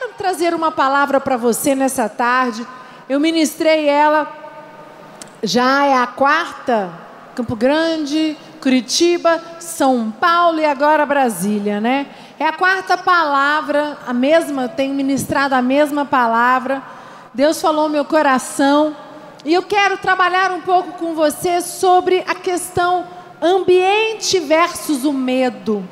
quero trazer uma palavra para você nessa tarde. Eu ministrei ela, já é a quarta, Campo Grande, Curitiba, São Paulo e agora Brasília, né? É a quarta palavra, a mesma, tenho ministrado a mesma palavra. Deus falou meu coração. E eu quero trabalhar um pouco com você sobre a questão ambiente versus o medo.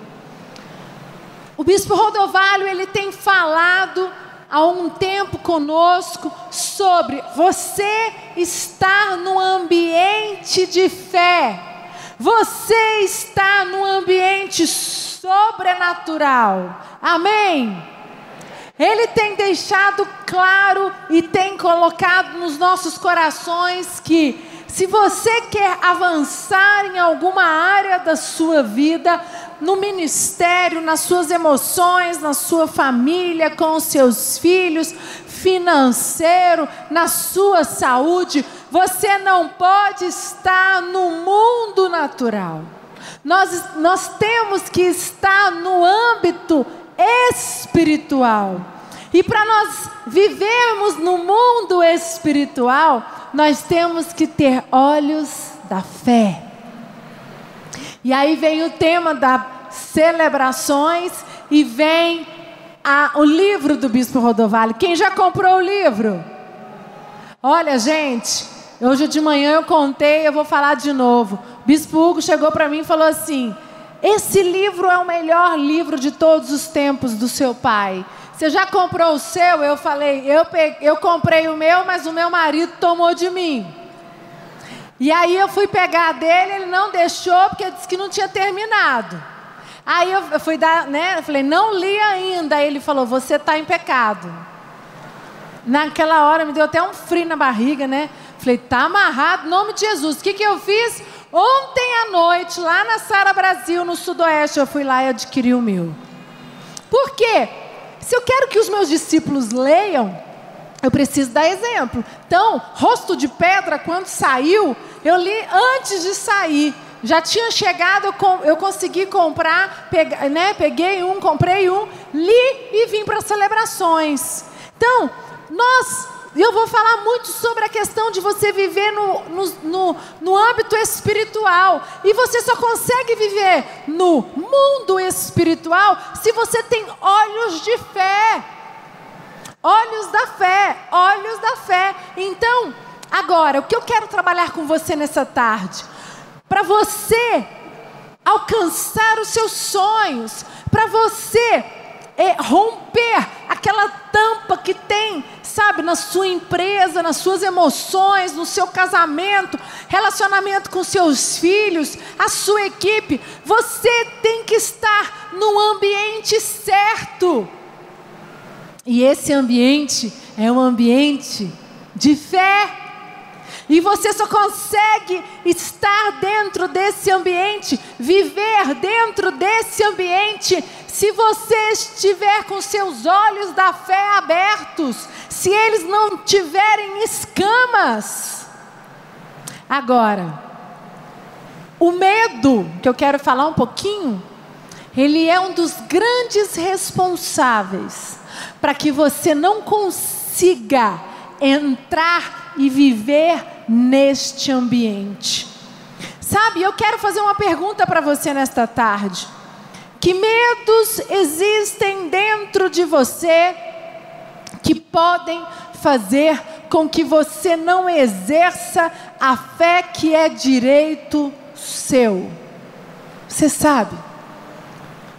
O bispo Rodovalho, ele tem falado há um tempo conosco sobre você estar no ambiente de fé. Você está no ambiente sobrenatural. Amém? Ele tem deixado claro e tem colocado nos nossos corações que se você quer avançar em alguma área da sua vida, no ministério, nas suas emoções, na sua família, com os seus filhos, financeiro, na sua saúde, você não pode estar no mundo natural. Nós, nós temos que estar no âmbito espiritual. E para nós vivermos no mundo espiritual, nós temos que ter olhos da fé. E aí vem o tema das celebrações e vem a, o livro do Bispo Rodovalho. Quem já comprou o livro? Olha, gente, hoje de manhã eu contei, eu vou falar de novo. Bispo Hugo chegou para mim e falou assim: Esse livro é o melhor livro de todos os tempos do seu pai. Você já comprou o seu? Eu falei: Eu, peguei, eu comprei o meu, mas o meu marido tomou de mim. E aí eu fui pegar dele, ele não deixou porque disse que não tinha terminado. Aí eu fui dar, né? Eu falei: Não li ainda. Aí ele falou: Você está em pecado. Naquela hora me deu até um frio na barriga, né? Falei: Tá amarrado, em nome de Jesus. O que, que eu fiz? Ontem à noite, lá na Sara Brasil, no Sudoeste, eu fui lá e adquiri o meu. Por quê? Se eu quero que os meus discípulos leiam, eu preciso dar exemplo. Então, rosto de pedra, quando saiu, eu li antes de sair. Já tinha chegado, eu, consegui comprar, pega, né, peguei um, comprei um, li e vim para celebrações. Então, nós eu vou falar muito sobre a questão de você viver no, no, no, no, âmbito espiritual. E você só consegue viver no mundo espiritual se você tem olhos de fé. Olhos da fé, olhos da fé. Então, agora, o que eu quero trabalhar com você nessa tarde? Para você alcançar os seus sonhos, para você é, romper aquela tampa que tem, sabe, na sua empresa, nas suas emoções, no seu casamento, relacionamento com seus filhos, a sua equipe. Você tem que estar no ambiente certo. E esse ambiente é um ambiente de fé. E você só consegue estar dentro desse ambiente, viver dentro desse ambiente, se você estiver com seus olhos da fé abertos, se eles não tiverem escamas. Agora, o medo, que eu quero falar um pouquinho, ele é um dos grandes responsáveis para que você não consiga entrar e viver neste ambiente. Sabe, eu quero fazer uma pergunta para você nesta tarde. Que medos existem dentro de você que podem fazer com que você não exerça a fé que é direito seu? Você sabe?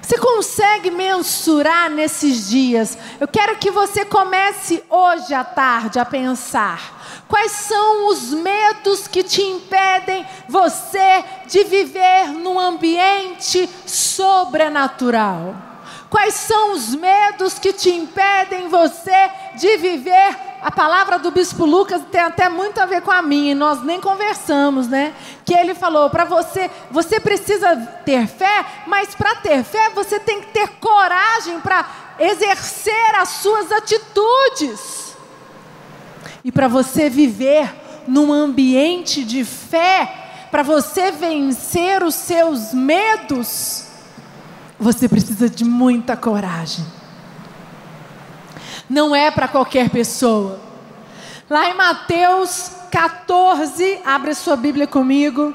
Você consegue mensurar nesses dias? Eu quero que você comece hoje à tarde a pensar. Quais são os medos que te impedem você de viver num ambiente sobrenatural? Quais são os medos que te impedem você de viver? A palavra do bispo Lucas tem até muito a ver com a minha, e nós nem conversamos, né? Que ele falou: para você, você precisa ter fé, mas para ter fé você tem que ter coragem para exercer as suas atitudes. E para você viver num ambiente de fé, para você vencer os seus medos, você precisa de muita coragem. Não é para qualquer pessoa. Lá em Mateus 14, abre sua Bíblia comigo.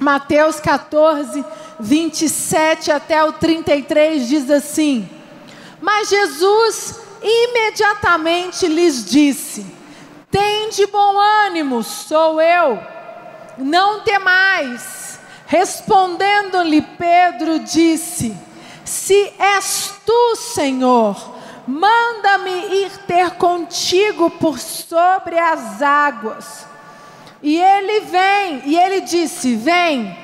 Mateus 14, 27 até o 33 diz assim: Mas Jesus imediatamente lhes disse: Tende bom ânimo, sou eu, não temais. Respondendo-lhe Pedro, disse: Se és tu, Senhor, manda-me ir ter contigo por sobre as águas. E ele vem, e ele disse: Vem.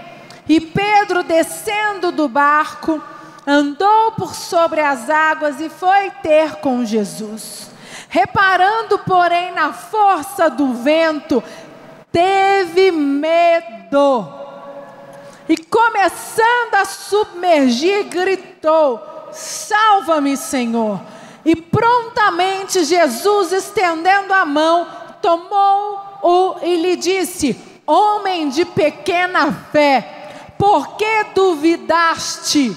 E Pedro, descendo do barco, andou por sobre as águas e foi ter com Jesus. Reparando, porém, na força do vento, teve medo. E começando a submergir, gritou: Salva-me, Senhor. E prontamente Jesus, estendendo a mão, tomou-o e lhe disse: Homem de pequena fé, por que duvidaste?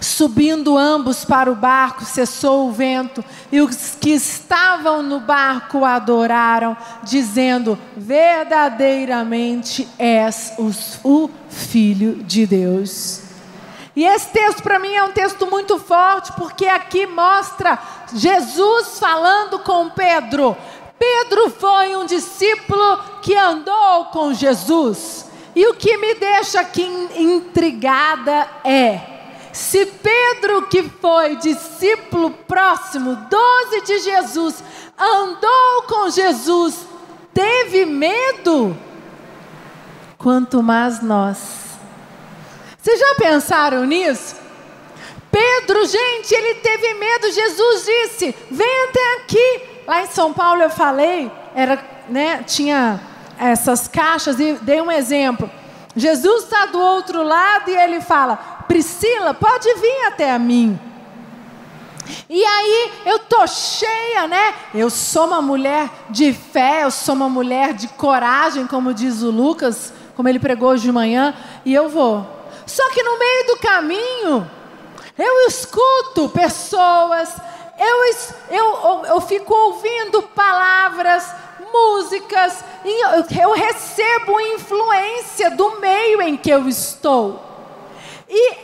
Subindo ambos para o barco, cessou o vento, e os que estavam no barco adoraram, dizendo: Verdadeiramente és o Filho de Deus. E esse texto para mim é um texto muito forte, porque aqui mostra Jesus falando com Pedro. Pedro foi um discípulo que andou com Jesus. E o que me deixa aqui intrigada é: se Pedro, que foi discípulo próximo, doze de Jesus, andou com Jesus, teve medo, quanto mais nós. Vocês já pensaram nisso? Pedro, gente, ele teve medo. Jesus disse: Vem até aqui. Lá em São Paulo eu falei, era, né, tinha essas caixas e dei um exemplo. Jesus está do outro lado e ele fala: Priscila, pode vir até a mim. E aí eu tô cheia, né? Eu sou uma mulher de fé, eu sou uma mulher de coragem, como diz o Lucas, como ele pregou hoje de manhã, e eu vou. Só que no meio do caminho, eu escuto pessoas, eu, eu, eu fico ouvindo palavras, músicas, eu recebo influência do meio em que eu estou. E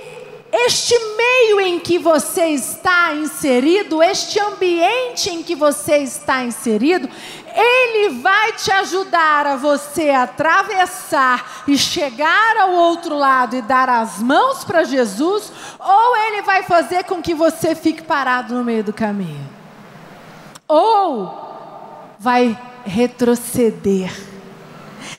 este meio em que você está inserido, este ambiente em que você está inserido, ele vai te ajudar a você atravessar e chegar ao outro lado e dar as mãos para Jesus, ou ele vai fazer com que você fique parado no meio do caminho. Ou vai retroceder.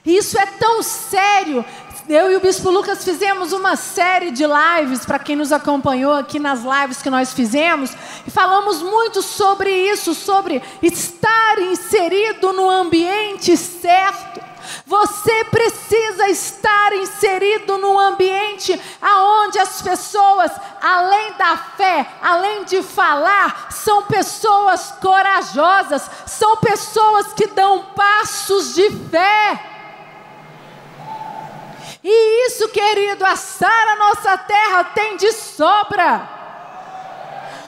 Isso é tão sério eu e o Bispo Lucas fizemos uma série de lives, para quem nos acompanhou aqui nas lives que nós fizemos, e falamos muito sobre isso, sobre estar inserido no ambiente certo. Você precisa estar inserido no ambiente aonde as pessoas, além da fé, além de falar, são pessoas corajosas, são pessoas que dão passos de fé. E isso, querido, assar a nossa terra tem de sobra.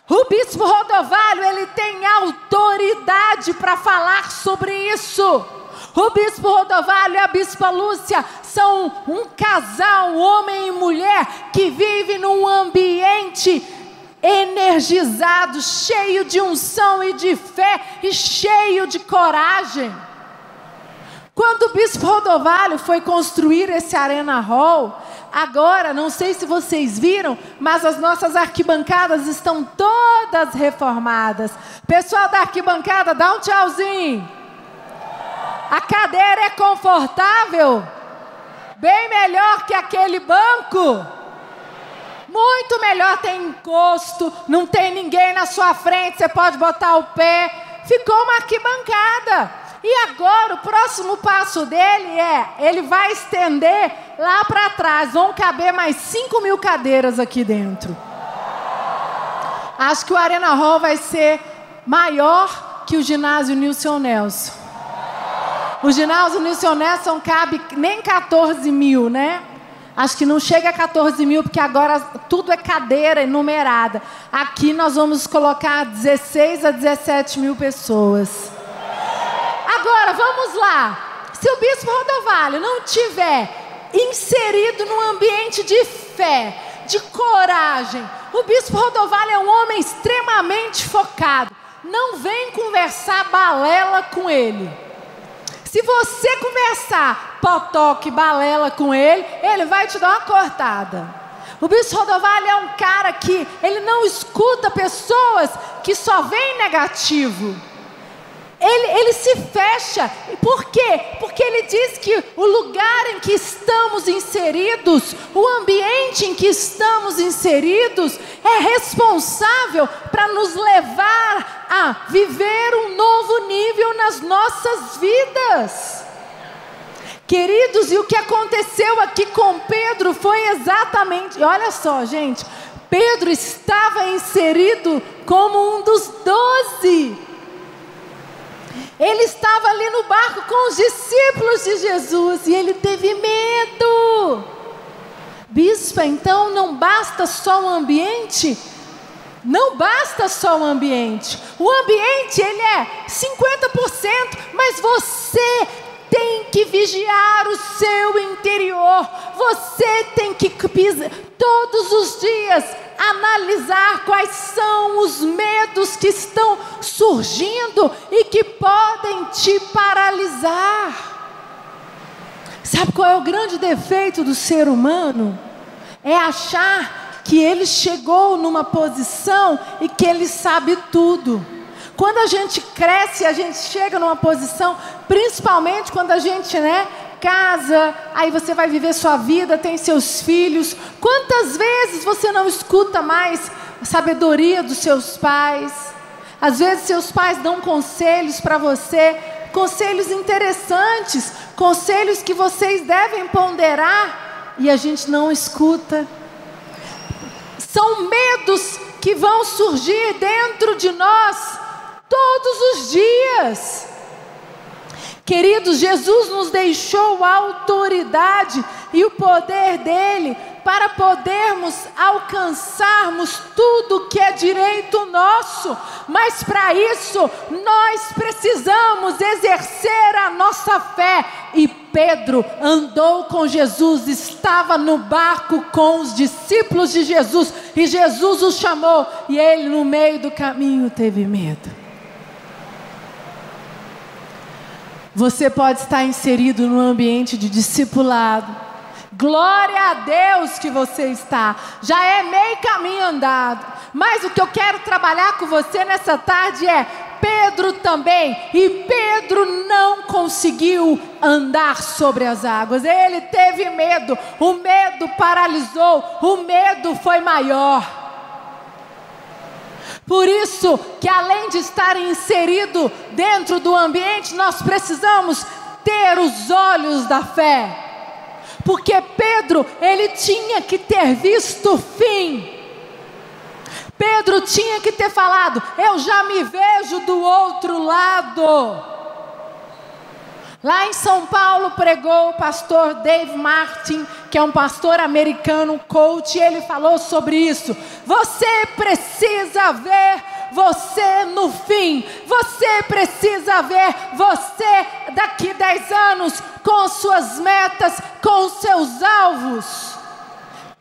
O bispo Rodovalho, ele tem autoridade para falar sobre isso. O bispo Rodovalho e a bispa Lúcia são um casal, homem e mulher, que vive num ambiente energizado, cheio de unção e de fé e cheio de coragem. Quando o bispo Rodovalho foi construir esse Arena Hall, agora, não sei se vocês viram, mas as nossas arquibancadas estão todas reformadas. Pessoal da arquibancada, dá um tchauzinho. A cadeira é confortável? Bem melhor que aquele banco? Muito melhor, tem encosto, não tem ninguém na sua frente, você pode botar o pé. Ficou uma arquibancada. E agora o próximo passo dele é: ele vai estender lá para trás. Vão caber mais 5 mil cadeiras aqui dentro. Acho que o Arena Hall vai ser maior que o ginásio Nilson Nelson. O ginásio Nilson Nelson cabe nem 14 mil, né? Acho que não chega a 14 mil, porque agora tudo é cadeira enumerada. Aqui nós vamos colocar 16 a 17 mil pessoas. Agora, vamos lá. Se o bispo Rodovalho não tiver inserido num ambiente de fé, de coragem, o bispo Rodovalho é um homem extremamente focado. Não vem conversar balela com ele. Se você conversar potoque, balela com ele, ele vai te dar uma cortada. O bispo Rodovalho é um cara que ele não escuta pessoas que só veem negativo. Ele, ele se fecha. Por quê? Porque ele diz que o lugar em que estamos inseridos, o ambiente em que estamos inseridos, é responsável para nos levar a viver um novo nível nas nossas vidas. Queridos, e o que aconteceu aqui com Pedro foi exatamente, olha só, gente, Pedro estava inserido como um dos doze. Ele estava ali no barco com os discípulos de Jesus e ele teve medo. Bispa, então não basta só o ambiente? Não basta só o ambiente. O ambiente ele é 50%, mas você tem que vigiar o seu interior. Você tem que todos os dias analisar quais são os medos que estão surgindo e que podem te paralisar. Sabe qual é o grande defeito do ser humano? É achar que ele chegou numa posição e que ele sabe tudo. Quando a gente cresce, a gente chega numa posição, principalmente quando a gente, né, casa, aí você vai viver sua vida, tem seus filhos. Quantas vezes você não escuta mais a sabedoria dos seus pais? Às vezes seus pais dão conselhos para você, conselhos interessantes, conselhos que vocês devem ponderar e a gente não escuta. São medos que vão surgir dentro de nós todos os dias. Queridos, Jesus nos deixou a autoridade e o poder dele para podermos alcançarmos tudo que é direito nosso, mas para isso nós precisamos exercer a nossa fé. E Pedro andou com Jesus, estava no barco com os discípulos de Jesus, e Jesus o chamou, e ele no meio do caminho teve medo. Você pode estar inserido no ambiente de discipulado. Glória a Deus que você está. Já é meio caminho andado. Mas o que eu quero trabalhar com você nessa tarde é Pedro também. E Pedro não conseguiu andar sobre as águas. Ele teve medo. O medo paralisou. O medo foi maior. Por isso que além de estar inserido dentro do ambiente, nós precisamos ter os olhos da fé. Porque Pedro, ele tinha que ter visto o fim. Pedro tinha que ter falado: Eu já me vejo do outro lado. Lá em São Paulo pregou o pastor Dave Martin, que é um pastor americano, coach, e ele falou sobre isso. Você precisa ver você no fim. Você precisa ver você daqui 10 anos com suas metas, com seus alvos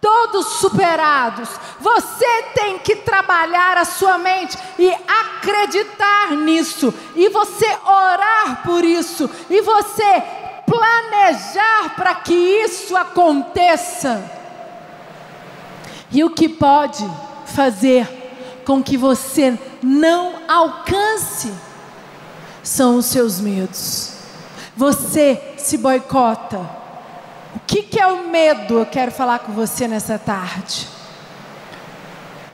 todos superados. Você tem que trabalhar a sua mente e acreditar nisso, e você orar por isso, e você planejar para que isso aconteça. E o que pode fazer com que você não alcance são os seus medos. Você se boicota que, que é o medo? Eu quero falar com você nessa tarde.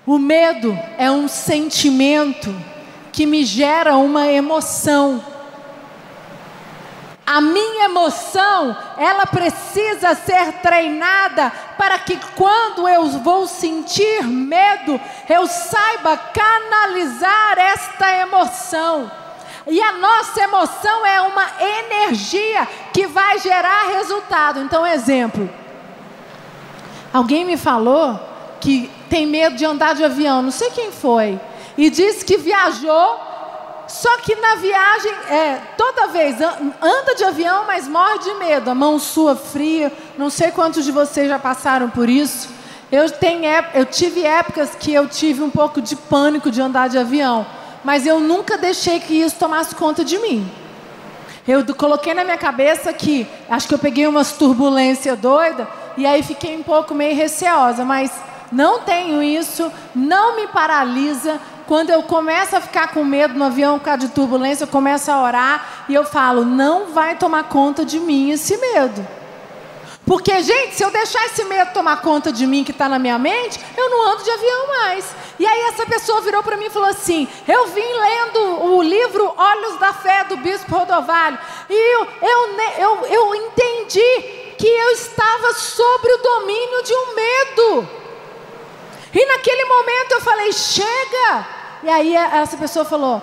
O medo é um sentimento que me gera uma emoção. A minha emoção, ela precisa ser treinada para que quando eu vou sentir medo, eu saiba canalizar esta emoção. E a nossa emoção é uma energia que vai gerar resultado. Então, exemplo. Alguém me falou que tem medo de andar de avião, não sei quem foi, e disse que viajou, só que na viagem, é, toda vez anda de avião, mas morre de medo, a mão sua fria. Não sei quantos de vocês já passaram por isso. Eu, tenho, eu tive épocas que eu tive um pouco de pânico de andar de avião, mas eu nunca deixei que isso tomasse conta de mim. Eu coloquei na minha cabeça que acho que eu peguei umas turbulência doida e aí fiquei um pouco meio receosa, mas não tenho isso, não me paralisa. Quando eu começo a ficar com medo no avião por causa de turbulência, eu começo a orar e eu falo: não vai tomar conta de mim esse medo. Porque, gente, se eu deixar esse medo tomar conta de mim que está na minha mente, eu não ando de avião mais. E aí essa pessoa virou para mim e falou assim: Eu vim lendo o livro Olhos da Fé do Bispo Rodovalho. E eu, eu, eu, eu entendi que eu estava sobre o domínio de um medo. E naquele momento eu falei: Chega! E aí essa pessoa falou: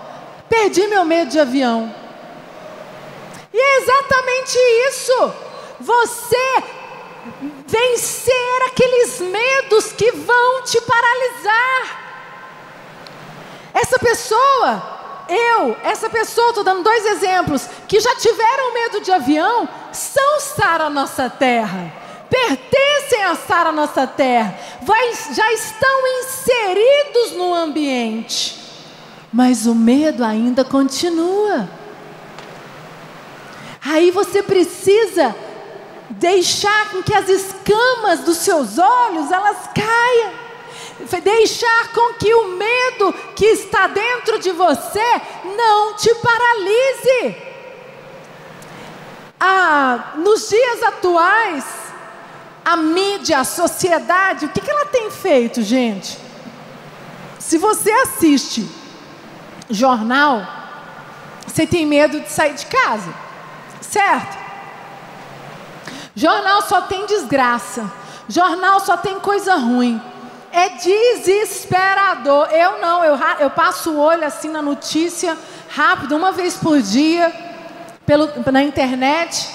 Perdi meu medo de avião. E é exatamente isso você vencer aqueles medos que vão te paralisar. Essa pessoa, eu, essa pessoa, estou dando dois exemplos, que já tiveram medo de avião, são Sara Nossa Terra, pertencem a Sara Nossa Terra, vai, já estão inseridos no ambiente, mas o medo ainda continua. Aí você precisa deixar com que as escamas dos seus olhos elas caiam, deixar com que o medo que está dentro de você não te paralise. Ah, nos dias atuais, a mídia, a sociedade, o que, que ela tem feito, gente? Se você assiste jornal, você tem medo de sair de casa, certo? Jornal só tem desgraça. Jornal só tem coisa ruim. É desesperador. Eu não, eu, eu passo o olho assim na notícia, rápido, uma vez por dia, pelo, na internet.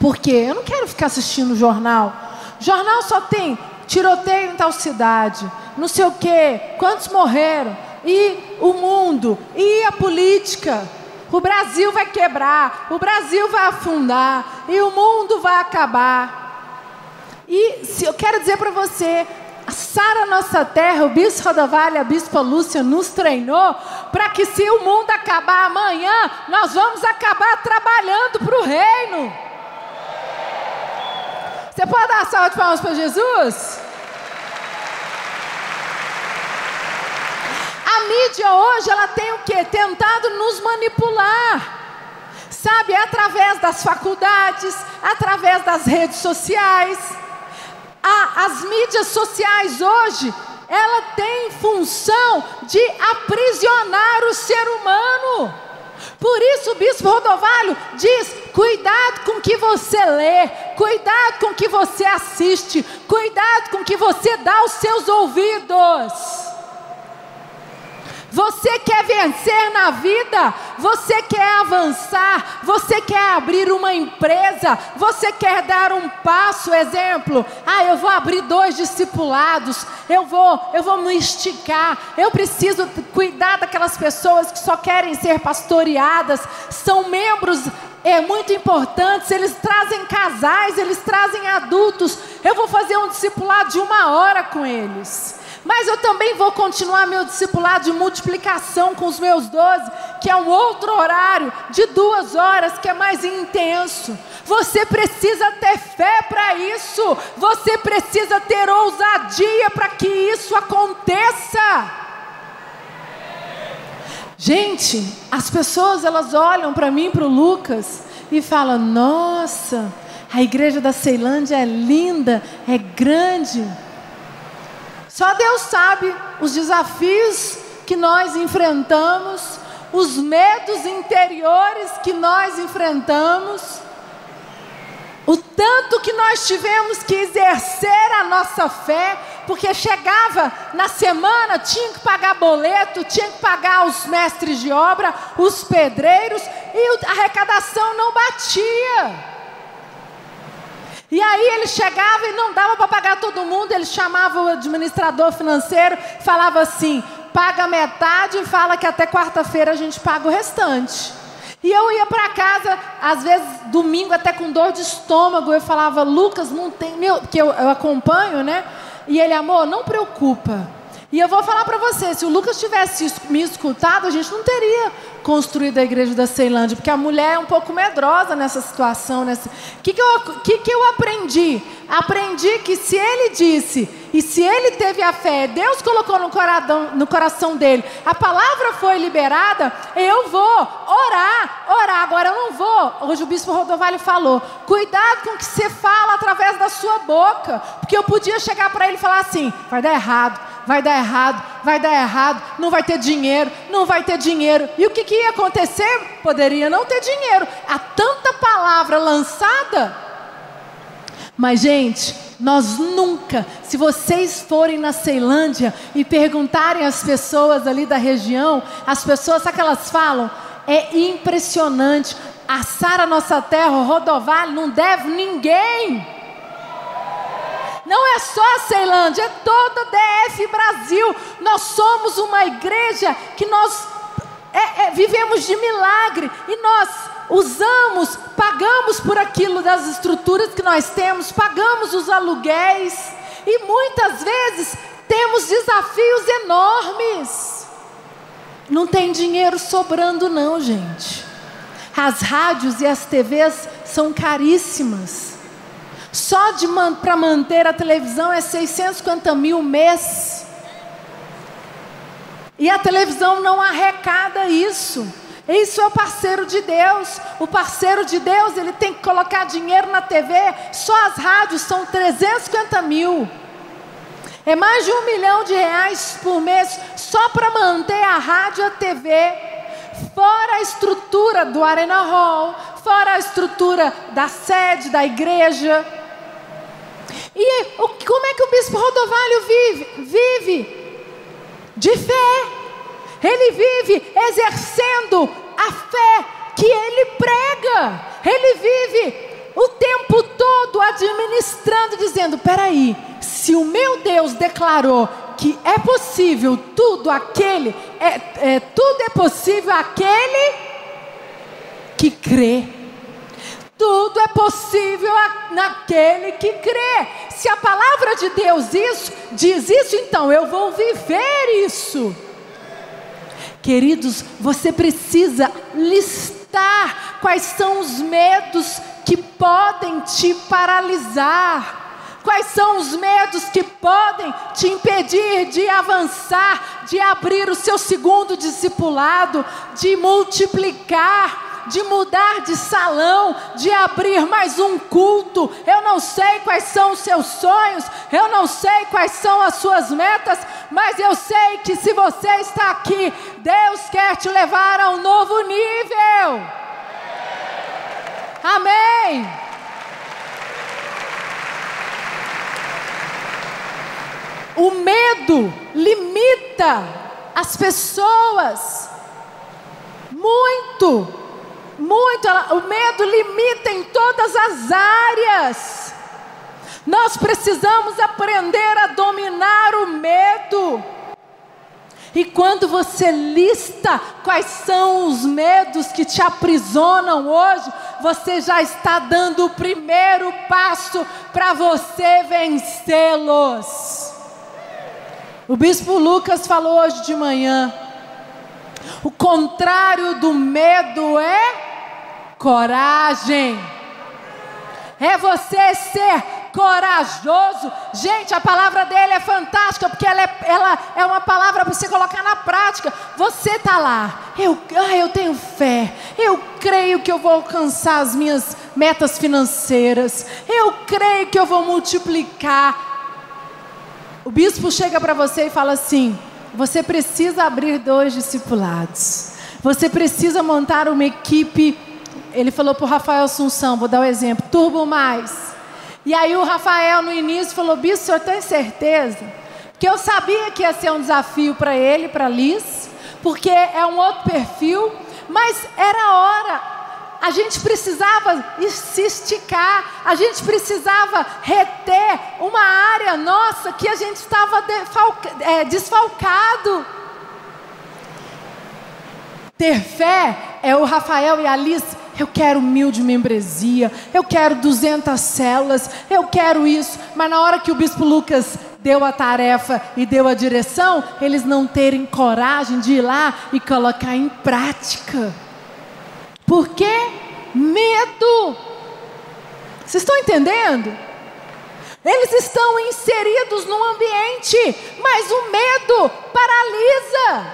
Porque eu não quero ficar assistindo jornal. Jornal só tem tiroteio em tal cidade, não sei o quê, quantos morreram, e o mundo, e a política. O Brasil vai quebrar, o Brasil vai afundar e o mundo vai acabar. E se eu quero dizer para você, Sara Nossa Terra, o Bispo Rodovalho, a Bispa Lúcia nos treinou para que se o mundo acabar amanhã, nós vamos acabar trabalhando para o reino. Você pode dar salva de palmas para Jesus? A mídia hoje, ela tem o que? Tentado nos manipular. Sabe, é através das faculdades, através das redes sociais. As mídias sociais hoje, ela tem função de aprisionar o ser humano. Por isso o bispo Rodovalho diz: cuidado com o que você lê, cuidado com o que você assiste, cuidado com o que você dá aos seus ouvidos. Você quer vencer na vida? Você quer avançar? Você quer abrir uma empresa? Você quer dar um passo, exemplo? Ah, eu vou abrir dois discipulados. Eu vou, eu vou me esticar. Eu preciso cuidar daquelas pessoas que só querem ser pastoreadas, são membros é muito importante. Eles trazem casais, eles trazem adultos. Eu vou fazer um discipulado de uma hora com eles. Mas eu também vou continuar meu discipulado de multiplicação com os meus doze, que é um outro horário de duas horas, que é mais intenso. Você precisa ter fé para isso. Você precisa ter ousadia para que isso aconteça. Gente, as pessoas elas olham para mim, para o Lucas, e falam: Nossa, a igreja da Ceilândia é linda, é grande. Só Deus sabe os desafios que nós enfrentamos, os medos interiores que nós enfrentamos, o tanto que nós tivemos que exercer a nossa fé, porque chegava na semana, tinha que pagar boleto, tinha que pagar os mestres de obra, os pedreiros, e a arrecadação não batia. E aí ele chegava e não dava para pagar todo mundo, ele chamava o administrador financeiro, falava assim: paga metade e fala que até quarta-feira a gente paga o restante. E eu ia para casa, às vezes domingo até com dor de estômago, eu falava, Lucas, não tem, meu, que eu, eu acompanho, né? E ele, amor, não preocupa. E eu vou falar para você, se o Lucas tivesse me escutado, a gente não teria construído a igreja da Ceilândia, porque a mulher é um pouco medrosa nessa situação. O nessa... que, que, eu, que, que eu aprendi? Aprendi que se ele disse, e se ele teve a fé, Deus colocou no coração, no coração dele, a palavra foi liberada, eu vou orar, orar. Agora eu não vou. Hoje o bispo Rodovalho falou: cuidado com o que você fala através da sua boca, porque eu podia chegar para ele e falar assim: vai dar errado vai dar errado, vai dar errado, não vai ter dinheiro, não vai ter dinheiro. E o que, que ia acontecer? Poderia não ter dinheiro. Há tanta palavra lançada. Mas, gente, nós nunca, se vocês forem na Ceilândia e perguntarem às pessoas ali da região, as pessoas, sabe o que elas falam? É impressionante. Assar a nossa terra, o Rodovalho, não deve ninguém. Não é só a Ceilândia, é toda DF Brasil. Nós somos uma igreja que nós é, é, vivemos de milagre e nós usamos, pagamos por aquilo das estruturas que nós temos, pagamos os aluguéis e muitas vezes temos desafios enormes. Não tem dinheiro sobrando, não, gente. As rádios e as TVs são caríssimas. Só man, para manter a televisão é 650 mil mês. E a televisão não arrecada isso. Isso é o parceiro de Deus. O parceiro de Deus, ele tem que colocar dinheiro na TV. Só as rádios são 350 mil. É mais de um milhão de reais por mês só para manter a rádio e a TV. Fora a estrutura do Arena Hall, fora a estrutura da sede da igreja. E como é que o bispo Rodovalho vive? Vive de fé. Ele vive exercendo a fé que ele prega. Ele vive o tempo todo administrando, dizendo: peraí, se o meu Deus declarou que é possível tudo aquele, é, é, tudo é possível aquele que crê. Tudo é possível naquele que crê. Se a palavra de Deus isso, diz isso, então eu vou viver isso. Queridos, você precisa listar quais são os medos que podem te paralisar. Quais são os medos que podem te impedir de avançar, de abrir o seu segundo discipulado, de multiplicar? De mudar de salão, de abrir mais um culto. Eu não sei quais são os seus sonhos, eu não sei quais são as suas metas, mas eu sei que se você está aqui, Deus quer te levar a um novo nível. Amém. O medo limita as pessoas muito. Muito, ela, o medo limita em todas as áreas. Nós precisamos aprender a dominar o medo. E quando você lista quais são os medos que te aprisionam hoje, você já está dando o primeiro passo para você vencê-los. O bispo Lucas falou hoje de manhã o contrário do medo é coragem. É você ser corajoso. Gente, a palavra dele é fantástica, porque ela é, ela é uma palavra para você colocar na prática. Você está lá, eu, ah, eu tenho fé, eu creio que eu vou alcançar as minhas metas financeiras, eu creio que eu vou multiplicar. O bispo chega para você e fala assim: você precisa abrir dois discipulados. Você precisa montar uma equipe. Ele falou para o Rafael Assunção, vou dar o um exemplo, Turbo Mais. E aí o Rafael no início falou, Bispo, o senhor tem certeza? Que eu sabia que ia ser um desafio para ele, para Liz, porque é um outro perfil, mas era hora. A gente precisava se esticar, a gente precisava reter uma área nossa que a gente estava é, desfalcado. Ter fé é o Rafael e a Alice. Eu quero mil de membresia, eu quero 200 células, eu quero isso. Mas na hora que o bispo Lucas deu a tarefa e deu a direção, eles não terem coragem de ir lá e colocar em prática. Por quê? Medo. Vocês estão entendendo? Eles estão inseridos num ambiente, mas o medo paralisa.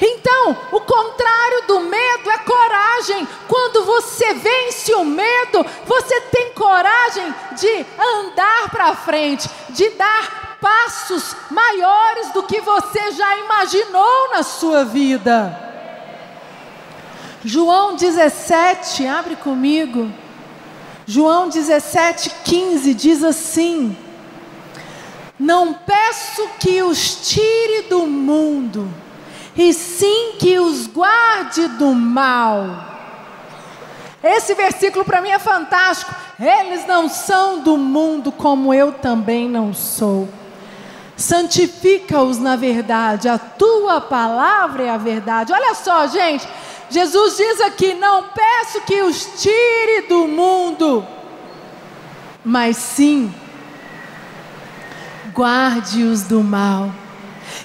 Então, o contrário do medo é coragem. Quando você vence o medo, você tem coragem de andar para frente, de dar passos maiores do que você já imaginou na sua vida. João 17, abre comigo. João 17, 15 diz assim: Não peço que os tire do mundo, e sim que os guarde do mal. Esse versículo para mim é fantástico. Eles não são do mundo, como eu também não sou. Santifica-os na verdade, a tua palavra é a verdade. Olha só, gente, Jesus diz aqui: não peço que os tire do mundo, mas sim guarde-os do mal.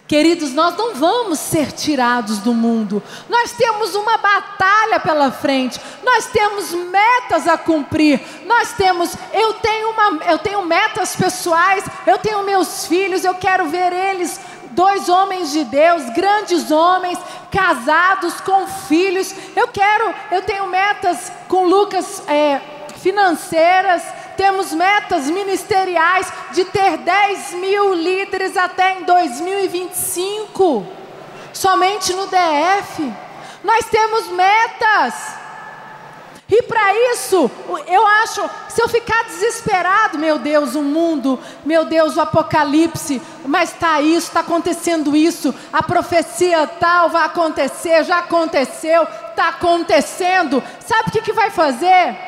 Queridos, nós não vamos ser tirados do mundo. Nós temos uma batalha pela frente. Nós temos metas a cumprir. Nós temos, eu tenho uma, eu tenho metas pessoais. Eu tenho meus filhos. Eu quero ver eles dois homens de Deus, grandes homens, casados com filhos. Eu quero, eu tenho metas com Lucas é, financeiras temos metas ministeriais de ter 10 mil líderes até em 2025, somente no DF. Nós temos metas. E para isso, eu acho, se eu ficar desesperado, meu Deus, o mundo, meu Deus, o apocalipse, mas está isso, está acontecendo isso, a profecia tal vai acontecer, já aconteceu, está acontecendo. Sabe o que, que vai fazer?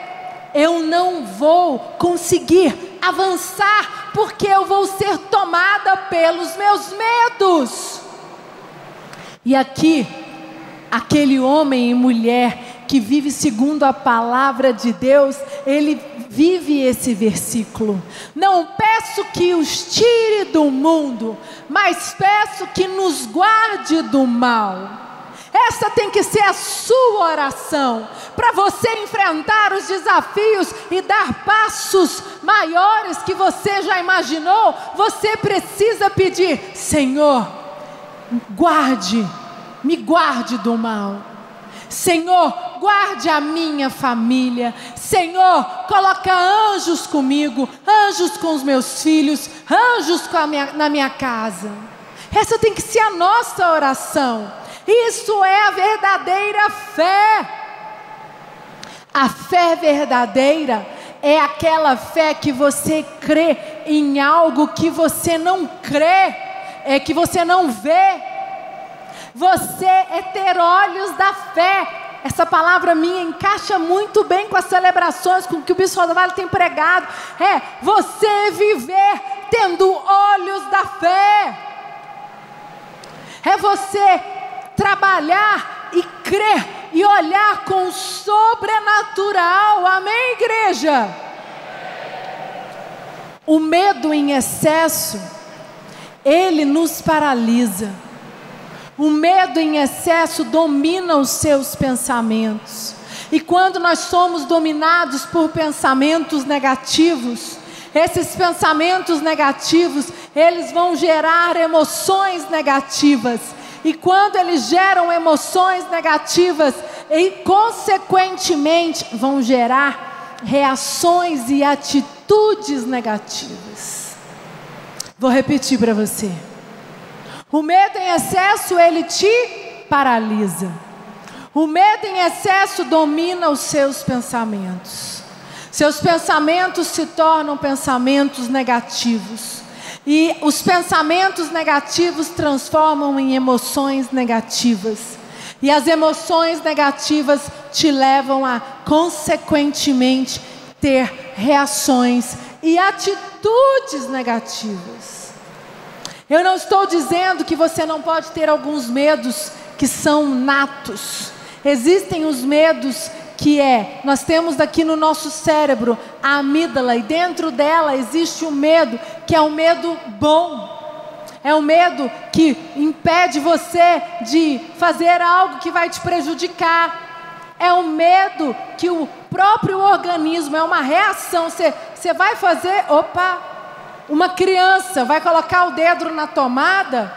eu não vou conseguir avançar, porque eu vou ser tomada pelos meus medos. E aqui, aquele homem e mulher que vive segundo a palavra de Deus, ele vive esse versículo. Não peço que os tire do mundo, mas peço que nos guarde do mal. Essa tem que ser a sua oração para você enfrentar os desafios e dar passos maiores que você já imaginou. Você precisa pedir: Senhor, guarde, me guarde do mal. Senhor, guarde a minha família. Senhor, coloca anjos comigo, anjos com os meus filhos, anjos minha, na minha casa. Essa tem que ser a nossa oração. Isso é a verdadeira fé. A fé verdadeira é aquela fé que você crê em algo que você não crê, é que você não vê. Você é ter olhos da fé. Essa palavra minha encaixa muito bem com as celebrações, com o que o Bispo Rodovalho tem pregado. É você viver tendo olhos da fé. É você trabalhar e crer e olhar com o sobrenatural. Amém, igreja? O medo em excesso, ele nos paralisa. O medo em excesso domina os seus pensamentos. E quando nós somos dominados por pensamentos negativos, esses pensamentos negativos, eles vão gerar emoções negativas. E quando eles geram emoções negativas, e consequentemente vão gerar reações e atitudes negativas. Vou repetir para você. O medo em excesso ele te paralisa. O medo em excesso domina os seus pensamentos. Seus pensamentos se tornam pensamentos negativos. E os pensamentos negativos transformam em emoções negativas. E as emoções negativas te levam a, consequentemente, ter reações e atitudes negativas. Eu não estou dizendo que você não pode ter alguns medos que são natos. Existem os medos que é, nós temos aqui no nosso cérebro a amígdala e dentro dela existe o medo que é um medo bom. É um medo que impede você de fazer algo que vai te prejudicar. É o um medo que o próprio organismo é uma reação. Você, você vai fazer, opa, uma criança vai colocar o dedo na tomada,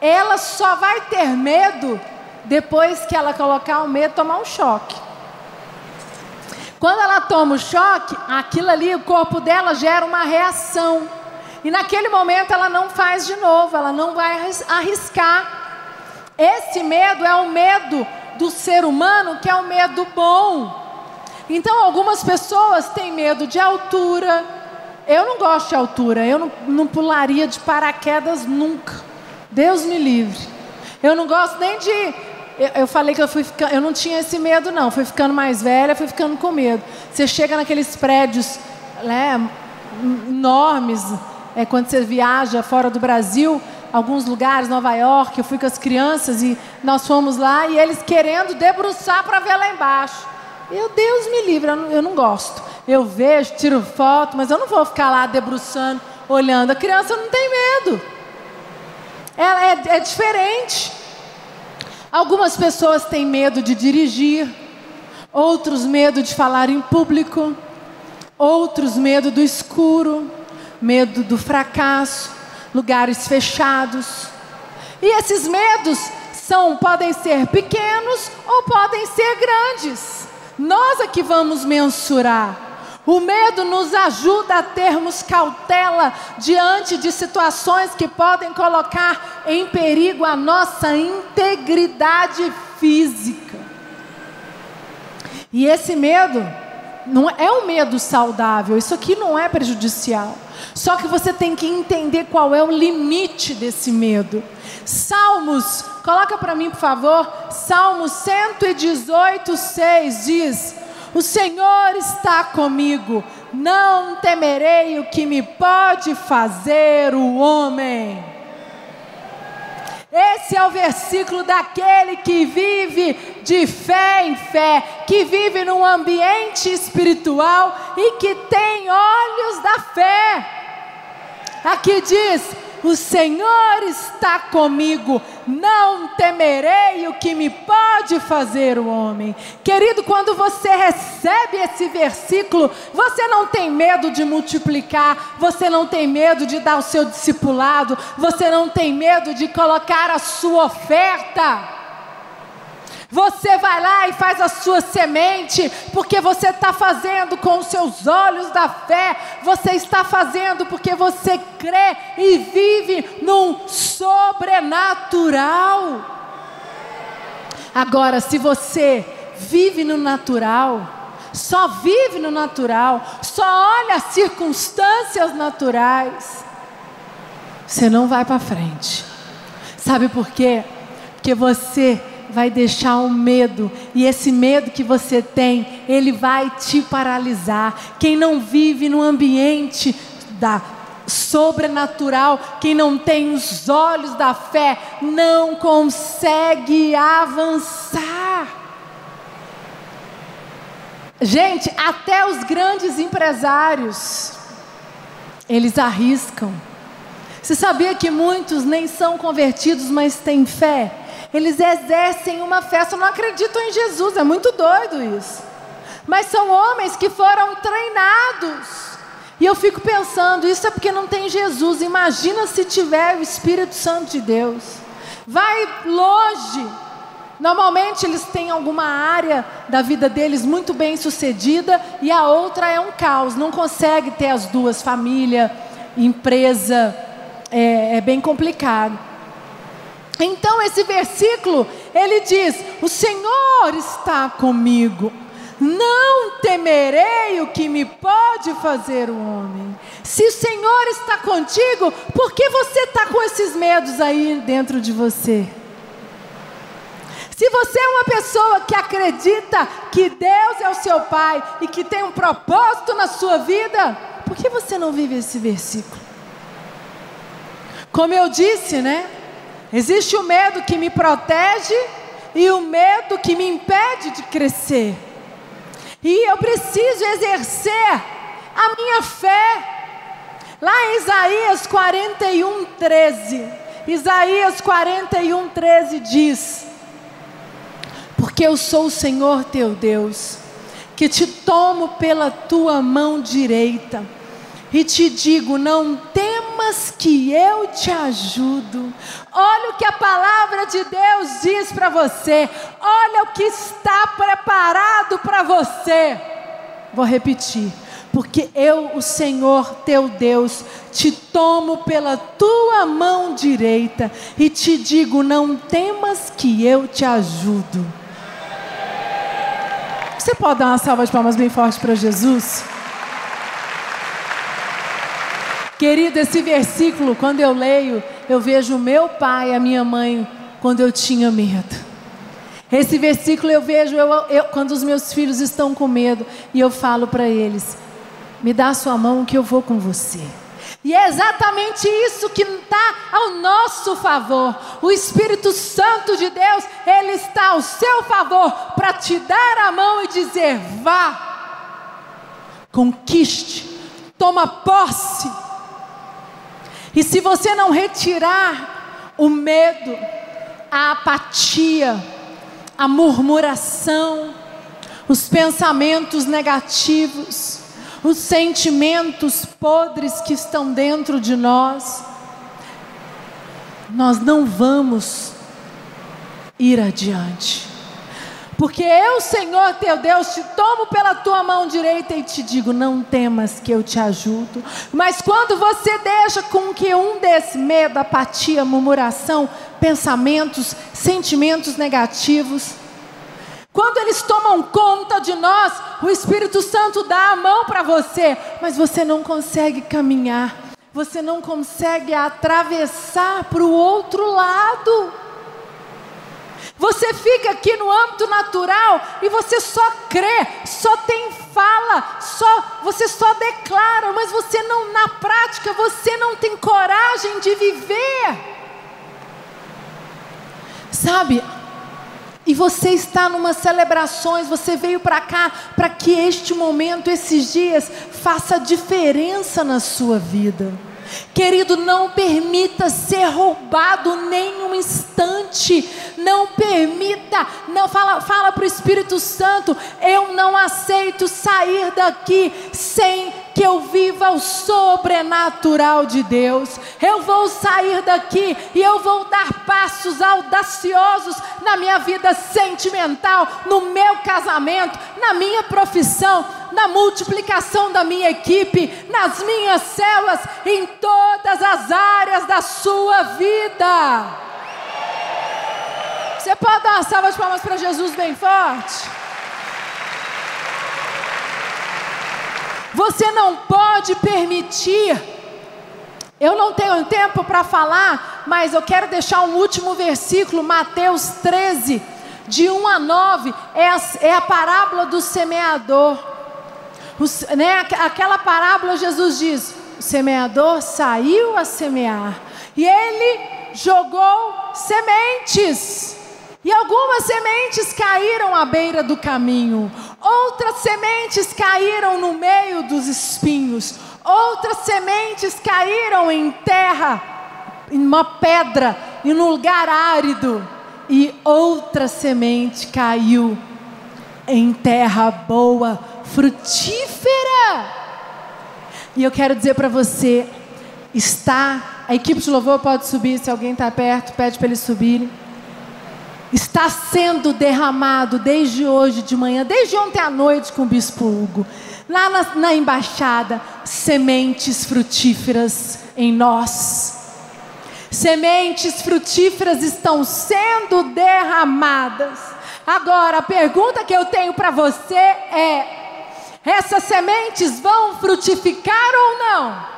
ela só vai ter medo depois que ela colocar o medo, tomar um choque. Quando ela toma o choque, aquilo ali, o corpo dela gera uma reação. E naquele momento ela não faz de novo, ela não vai arriscar. Esse medo é o medo do ser humano, que é o medo bom. Então, algumas pessoas têm medo de altura. Eu não gosto de altura, eu não, não pularia de paraquedas nunca. Deus me livre. Eu não gosto nem de eu, eu, falei que eu fui ficando, eu não tinha esse medo não, fui ficando mais velha, fui ficando com medo. Você chega naqueles prédios, né, enormes, é, quando você viaja fora do Brasil, alguns lugares, Nova York, eu fui com as crianças e nós fomos lá e eles querendo debruçar para ver lá embaixo. Eu, Deus me livre, eu não, gosto. Eu vejo, tiro foto, mas eu não vou ficar lá debruçando, olhando. A criança não tem medo. Ela é, é diferente. Algumas pessoas têm medo de dirigir, outros medo de falar em público, outros medo do escuro, medo do fracasso, lugares fechados. E esses medos são podem ser pequenos ou podem ser grandes. Nós é que vamos mensurar. O medo nos ajuda a termos cautela diante de situações que podem colocar em perigo a nossa integridade física. E esse medo não é um medo saudável, isso aqui não é prejudicial. Só que você tem que entender qual é o limite desse medo. Salmos, coloca para mim, por favor, Salmos 118, 6 diz: o Senhor está comigo, não temerei o que me pode fazer o homem. Esse é o versículo daquele que vive de fé em fé, que vive num ambiente espiritual e que tem olhos da fé. Aqui diz: o Senhor está comigo, não temerei o que me pode fazer o homem. Querido, quando você recebe esse versículo, você não tem medo de multiplicar, você não tem medo de dar o seu discipulado, você não tem medo de colocar a sua oferta. Você vai lá e faz a sua semente, porque você está fazendo com os seus olhos da fé, você está fazendo porque você crê e vive num sobrenatural. Agora, se você vive no natural, só vive no natural, só olha as circunstâncias naturais, você não vai para frente. Sabe por quê? Porque você vai deixar o medo, e esse medo que você tem, ele vai te paralisar. Quem não vive no ambiente da sobrenatural, quem não tem os olhos da fé, não consegue avançar. Gente, até os grandes empresários, eles arriscam. Você sabia que muitos nem são convertidos, mas têm fé? Eles exercem uma festa, não acreditam em Jesus, é muito doido isso. Mas são homens que foram treinados. E eu fico pensando, isso é porque não tem Jesus. Imagina se tiver o Espírito Santo de Deus. Vai longe. Normalmente eles têm alguma área da vida deles muito bem sucedida e a outra é um caos. Não consegue ter as duas, família, empresa, é, é bem complicado. Então esse versículo, ele diz: "O Senhor está comigo. Não temerei o que me pode fazer o homem. Se o Senhor está contigo, por que você está com esses medos aí dentro de você? Se você é uma pessoa que acredita que Deus é o seu Pai e que tem um propósito na sua vida, por que você não vive esse versículo? Como eu disse, né? Existe o medo que me protege e o medo que me impede de crescer. E eu preciso exercer a minha fé. Lá em Isaías 41, 13. Isaías 41, 13 diz: Porque eu sou o Senhor teu Deus, que te tomo pela tua mão direita e te digo: não temas que eu te ajudo. Olha o que a palavra de Deus diz para você, olha o que está preparado para você. Vou repetir porque eu, o Senhor teu Deus, te tomo pela tua mão direita e te digo: não temas que eu te ajudo. Você pode dar uma salva de palmas bem forte para Jesus? Querido, esse versículo, quando eu leio, eu vejo meu pai a minha mãe quando eu tinha medo. Esse versículo eu vejo eu, eu, quando os meus filhos estão com medo e eu falo para eles: me dá a sua mão que eu vou com você. E é exatamente isso que está ao nosso favor. O Espírito Santo de Deus, ele está ao seu favor para te dar a mão e dizer: vá, conquiste, toma posse. E se você não retirar o medo, a apatia, a murmuração, os pensamentos negativos, os sentimentos podres que estão dentro de nós, nós não vamos ir adiante. Porque eu, Senhor teu Deus, te tomo pela tua mão direita e te digo: não temas que eu te ajudo. Mas quando você deixa com que um desse medo, apatia, murmuração, pensamentos, sentimentos negativos, quando eles tomam conta de nós, o Espírito Santo dá a mão para você, mas você não consegue caminhar, você não consegue atravessar para o outro lado. Você fica aqui no âmbito natural e você só crê, só tem fala, só você só declara, mas você não na prática, você não tem coragem de viver. Sabe? E você está numa celebrações, você veio para cá para que este momento, esses dias, faça diferença na sua vida. Querido, não permita ser roubado nem um instante. Não permita, não fala, fala para o Espírito Santo, eu não aceito sair daqui sem que eu viva o sobrenatural de Deus. Eu vou sair daqui e eu vou dar passos audaciosos na minha vida sentimental, no meu casamento, na minha profissão, na multiplicação da minha equipe, nas minhas células, em todas as áreas da sua vida. Você pode dar uma salva de palmas para Jesus bem forte? Você não pode permitir. Eu não tenho tempo para falar, mas eu quero deixar um último versículo, Mateus 13, de 1 a 9, é a, é a parábola do semeador. Os, né, aquela parábola, Jesus diz: o semeador saiu a semear, e ele jogou sementes. E algumas sementes caíram à beira do caminho, outras sementes caíram no meio dos espinhos, outras sementes caíram em terra, em uma pedra, em um lugar árido, e outra semente caiu em terra boa, frutífera. E eu quero dizer para você, está, a equipe de louvor pode subir, se alguém está perto, pede para eles subirem está sendo derramado desde hoje de manhã, desde ontem à noite com o bispo Hugo, lá na, na embaixada, sementes frutíferas em nós. Sementes frutíferas estão sendo derramadas. Agora, a pergunta que eu tenho para você é: essas sementes vão frutificar ou não?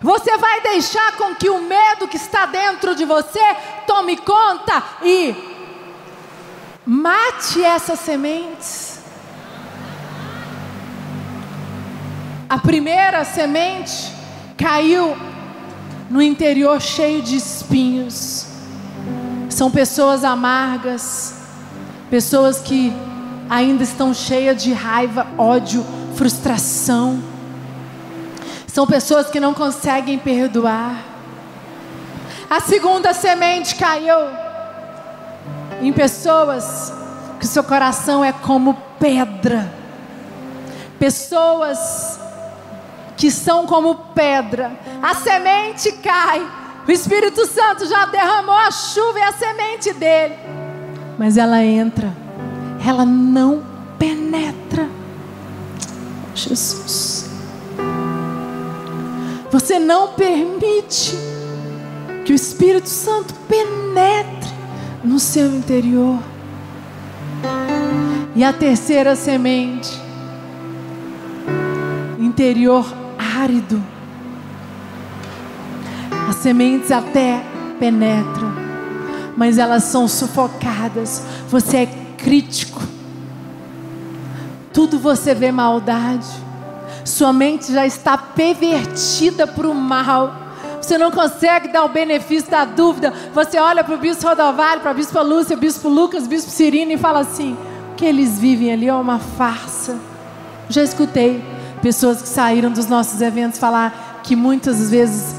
Você vai deixar com que o medo que está dentro de você tome conta e mate essas sementes. A primeira semente caiu no interior cheio de espinhos. São pessoas amargas, pessoas que ainda estão cheias de raiva, ódio, frustração. São pessoas que não conseguem perdoar. A segunda semente caiu em pessoas que seu coração é como pedra. Pessoas que são como pedra. A semente cai. O Espírito Santo já derramou a chuva e a semente dele. Mas ela entra. Ela não penetra. Jesus. Você não permite que o Espírito Santo penetre no seu interior. E a terceira semente, interior árido. As sementes até penetram, mas elas são sufocadas. Você é crítico. Tudo você vê maldade. Sua mente já está pervertida para o mal. Você não consegue dar o benefício da dúvida. Você olha para o bispo Rodovalho, para a bispo Lúcia, bispo Lucas, bispo Cirino e fala assim: o que eles vivem ali é uma farsa. Já escutei pessoas que saíram dos nossos eventos falar que muitas vezes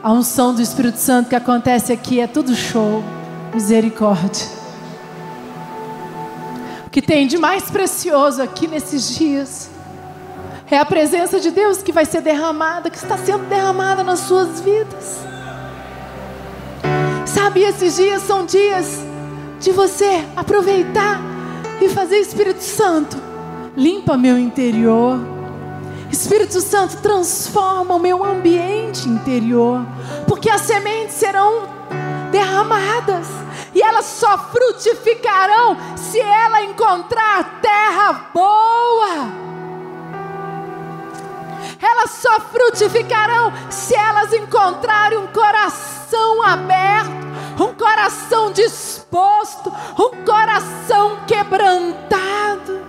a unção do Espírito Santo que acontece aqui é tudo show, misericórdia. O que tem de mais precioso aqui nesses dias é a presença de Deus que vai ser derramada, que está sendo derramada nas suas vidas. Sabe, esses dias são dias de você aproveitar e fazer Espírito Santo, limpa meu interior Espírito Santo, transforma o meu ambiente interior, porque as sementes serão derramadas e elas só frutificarão se ela encontrar terra boa. Elas só frutificarão se elas encontrarem um coração aberto, um coração disposto, um coração quebrantado.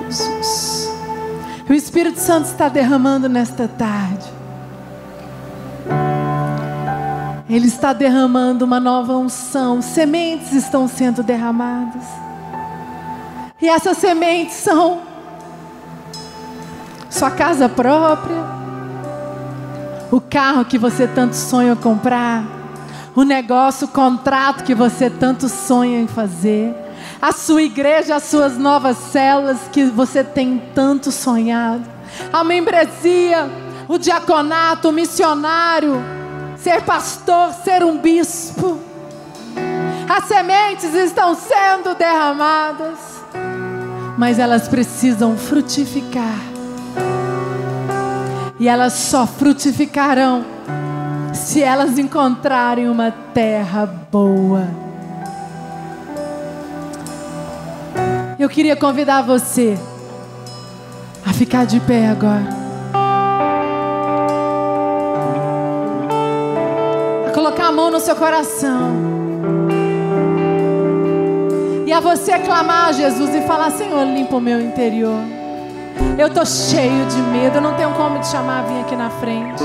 Jesus. O Espírito Santo está derramando nesta tarde. Ele está derramando uma nova unção. Sementes estão sendo derramadas. E essas sementes são sua casa própria, o carro que você tanto sonha comprar, o negócio, o contrato que você tanto sonha em fazer a sua igreja, as suas novas células que você tem tanto sonhado, a membresia, o diaconato, o missionário, ser pastor, ser um bispo. As sementes estão sendo derramadas, mas elas precisam frutificar. E elas só frutificarão se elas encontrarem uma terra boa. Eu queria convidar você a ficar de pé agora. A colocar a mão no seu coração. E a você clamar a Jesus e falar: Senhor, limpa o meu interior. Eu estou cheio de medo, eu não tenho como te chamar, vir aqui na frente.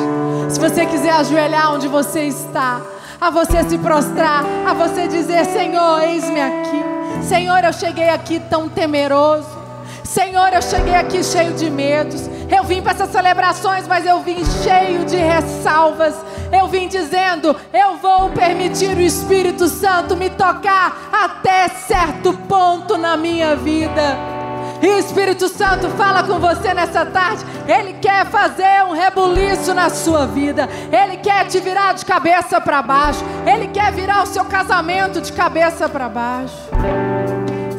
Se você quiser ajoelhar onde você está, a você se prostrar, a você dizer: Senhor, eis-me aqui. Senhor, eu cheguei aqui tão temeroso. Senhor, eu cheguei aqui cheio de medos. Eu vim para essas celebrações, mas eu vim cheio de ressalvas. Eu vim dizendo: eu vou permitir o Espírito Santo me tocar até certo ponto na minha vida. E o Espírito Santo fala com você nessa tarde. Ele quer fazer um rebuliço na sua vida. Ele quer te virar de cabeça para baixo. Ele quer virar o seu casamento de cabeça para baixo.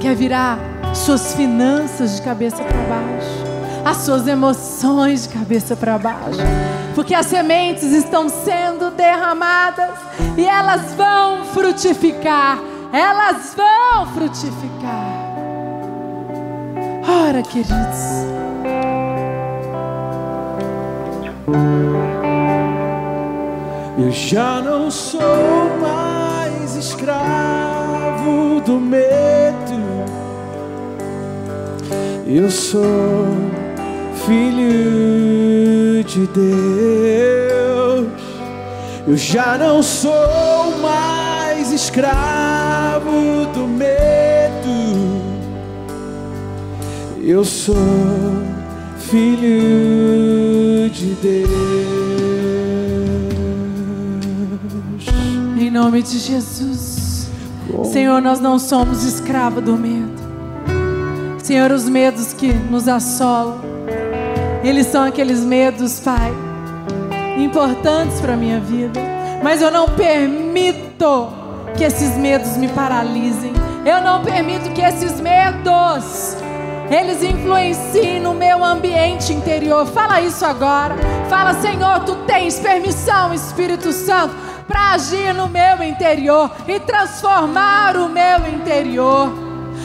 Quer virar suas finanças de cabeça para baixo. As suas emoções de cabeça para baixo. Porque as sementes estão sendo derramadas e elas vão frutificar. Elas vão frutificar. Ora, queridos. Eu já não sou mais escravo do medo. Eu sou filho de Deus. Eu já não sou mais escravo do medo. Eu sou filho de Deus. Em nome de Jesus. Senhor, nós não somos escravos do medo. Senhor, os medos que nos assolam, eles são aqueles medos, Pai, importantes para a minha vida. Mas eu não permito que esses medos me paralisem. Eu não permito que esses medos eles influenciem no meu ambiente interior. Fala isso agora. Fala, Senhor, tu tens permissão, Espírito Santo, para agir no meu interior e transformar o meu interior.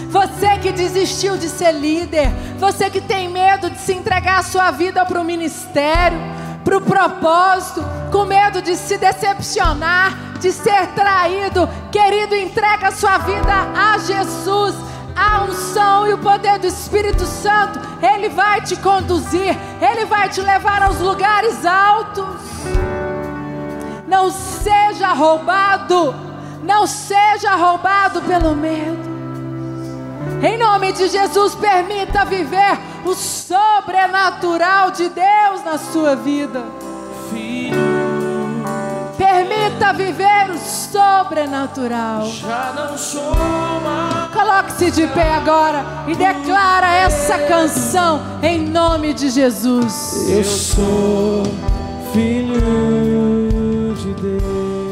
Você que desistiu de ser líder, você que tem medo de se entregar a sua vida para o ministério, para o propósito, com medo de se decepcionar, de ser traído, querido, entrega a sua vida a Jesus a unção e o poder do Espírito Santo, Ele vai te conduzir, Ele vai te levar aos lugares altos. Não seja roubado, não seja roubado pelo medo. Em nome de Jesus, permita viver o sobrenatural de Deus na sua vida. Filho. Permita viver o sobrenatural. Já não sou mais. Coloque-se de pé agora e declara essa canção em nome de Jesus. Eu sou filho de Deus.